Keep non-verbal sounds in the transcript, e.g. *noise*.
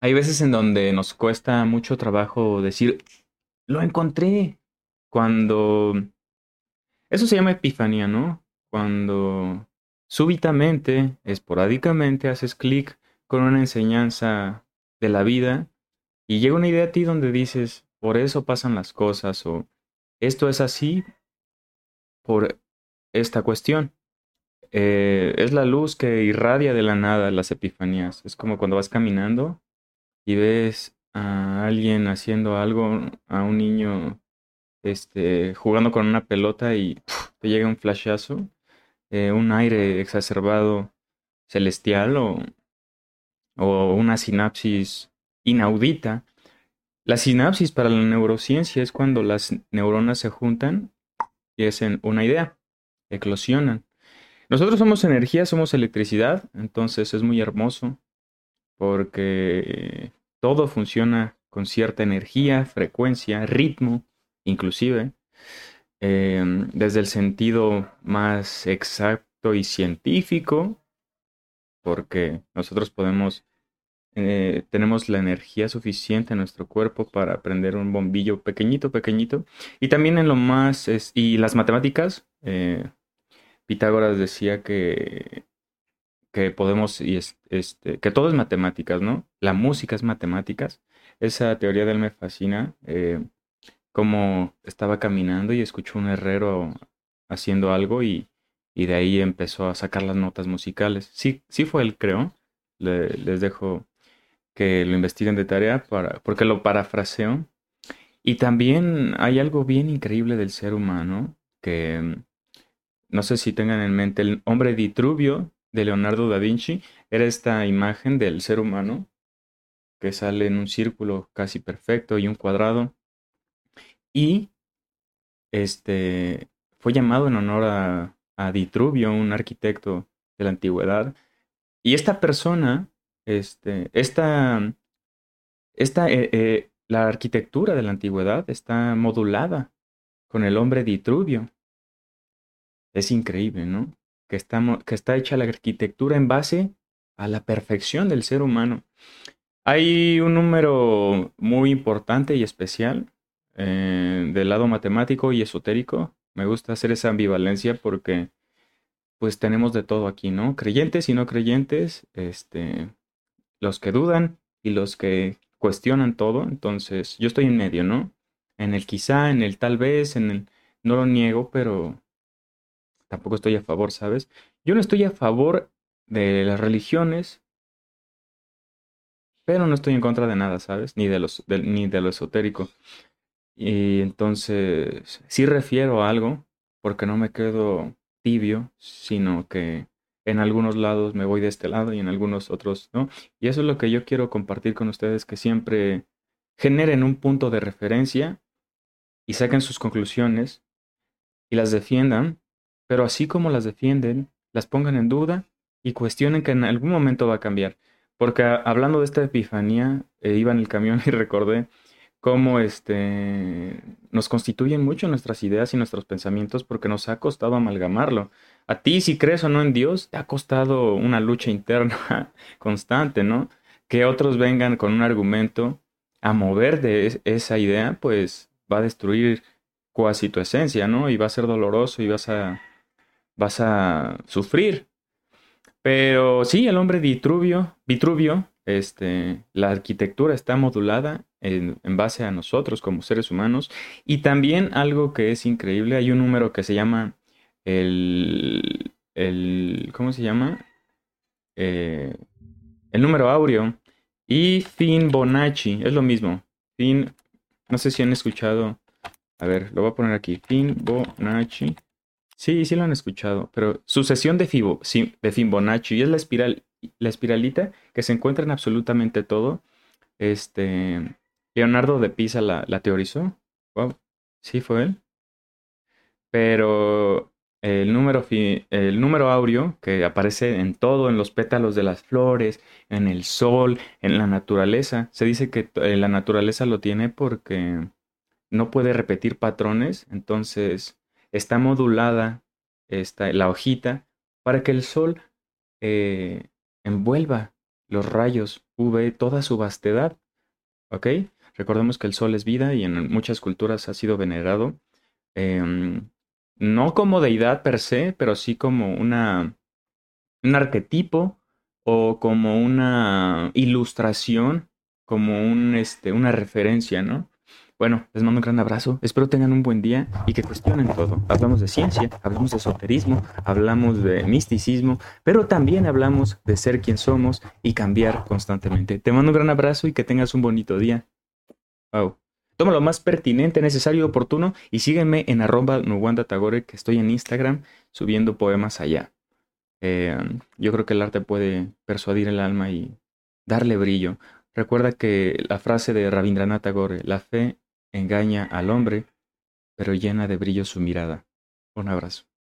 hay veces en donde nos cuesta mucho trabajo decir, lo encontré. Cuando... Eso se llama epifanía, ¿no? Cuando súbitamente, esporádicamente, haces clic con una enseñanza de la vida y llega una idea a ti donde dices, por eso pasan las cosas o esto es así por esta cuestión. Eh, es la luz que irradia de la nada las epifanías. Es como cuando vas caminando y ves a alguien haciendo algo, a un niño este, jugando con una pelota y te llega un flashazo, eh, un aire exacerbado celestial o, o una sinapsis inaudita. La sinapsis para la neurociencia es cuando las neuronas se juntan y hacen una idea, eclosionan. Nosotros somos energía, somos electricidad, entonces es muy hermoso porque todo funciona con cierta energía, frecuencia, ritmo, inclusive, em, desde el sentido más exacto y científico, porque nosotros podemos, eh, tenemos la energía suficiente en nuestro cuerpo para prender un bombillo pequeñito, pequeñito, y también en lo más, y las matemáticas, eh, Pitágoras decía que que podemos, y este, que todo es matemáticas, ¿no? La música es matemáticas. Esa teoría de él me fascina. Eh, como estaba caminando y escuchó un herrero haciendo algo y, y, de ahí empezó a sacar las notas musicales. Sí, sí fue él, creo. les dejo que lo investiguen de tarea para, porque lo parafraseo. Y también hay algo bien increíble del ser humano que no sé si tengan en mente el hombre Vitruvio de Leonardo da Vinci era esta imagen del ser humano que sale en un círculo casi perfecto y un cuadrado. Y este fue llamado en honor a, a un arquitecto de la antigüedad. Y esta persona, este, esta, esta eh, eh, la arquitectura de la antigüedad está modulada con el hombre Vitruvio. Es increíble, ¿no? Que, que está hecha la arquitectura en base a la perfección del ser humano. Hay un número muy importante y especial eh, del lado matemático y esotérico. Me gusta hacer esa ambivalencia porque pues tenemos de todo aquí, ¿no? Creyentes y no creyentes, este, los que dudan y los que cuestionan todo. Entonces, yo estoy en medio, ¿no? En el quizá, en el tal vez, en el no lo niego, pero tampoco estoy a favor, ¿sabes? Yo no estoy a favor de las religiones, pero no estoy en contra de nada, ¿sabes? Ni de, los, ni de lo esotérico. Y entonces, sí refiero a algo, porque no me quedo tibio, sino que en algunos lados me voy de este lado y en algunos otros no. Y eso es lo que yo quiero compartir con ustedes, que siempre generen un punto de referencia y saquen sus conclusiones y las defiendan pero así como las defienden, las pongan en duda y cuestionen que en algún momento va a cambiar. Porque hablando de esta epifanía, eh, iba en el camión y *laughs* recordé cómo este, nos constituyen mucho nuestras ideas y nuestros pensamientos porque nos ha costado amalgamarlo. A ti, si crees o no en Dios, te ha costado una lucha interna *laughs* constante, ¿no? Que otros vengan con un argumento a mover de esa idea, pues va a destruir cuasi tu esencia, ¿no? Y va a ser doloroso y vas a vas a sufrir. Pero sí, el hombre Vitruvio, Vitruvio, este, la arquitectura está modulada en, base a nosotros como seres humanos. Y también algo que es increíble, hay un número que se llama el, el ¿cómo se llama? Eh, el número áureo y Bonacci, es lo mismo. Fin, no sé si han escuchado, a ver, lo voy a poner aquí, Bonacci. Sí, sí lo han escuchado, pero sucesión de, Fibo, de Fibonacci es la espiral, la espiralita que se encuentra en absolutamente todo. Este, Leonardo de Pisa la, teorizó. Wow, sí fue él. Pero el número, el número áureo que aparece en todo, en los pétalos de las flores, en el sol, en la naturaleza. Se dice que eh, la naturaleza lo tiene porque no puede repetir patrones, entonces está modulada esta, la hojita para que el sol eh, envuelva los rayos UV, toda su vastedad. ¿Ok? Recordemos que el sol es vida y en muchas culturas ha sido venerado, em, no como deidad per se, pero sí como una, un arquetipo o como una ilustración, como un, este, una referencia, ¿no? Bueno, les mando un gran abrazo. Espero tengan un buen día y que cuestionen todo. Hablamos de ciencia, hablamos de esoterismo, hablamos de misticismo, pero también hablamos de ser quien somos y cambiar constantemente. Te mando un gran abrazo y que tengas un bonito día. Wow. Toma lo más pertinente, necesario y oportuno y sígueme en arroba Tagore, que estoy en Instagram subiendo poemas allá. Eh, yo creo que el arte puede persuadir el alma y darle brillo. Recuerda que la frase de Rabindranath Tagore, la fe engaña al hombre, pero llena de brillo su mirada. Un abrazo.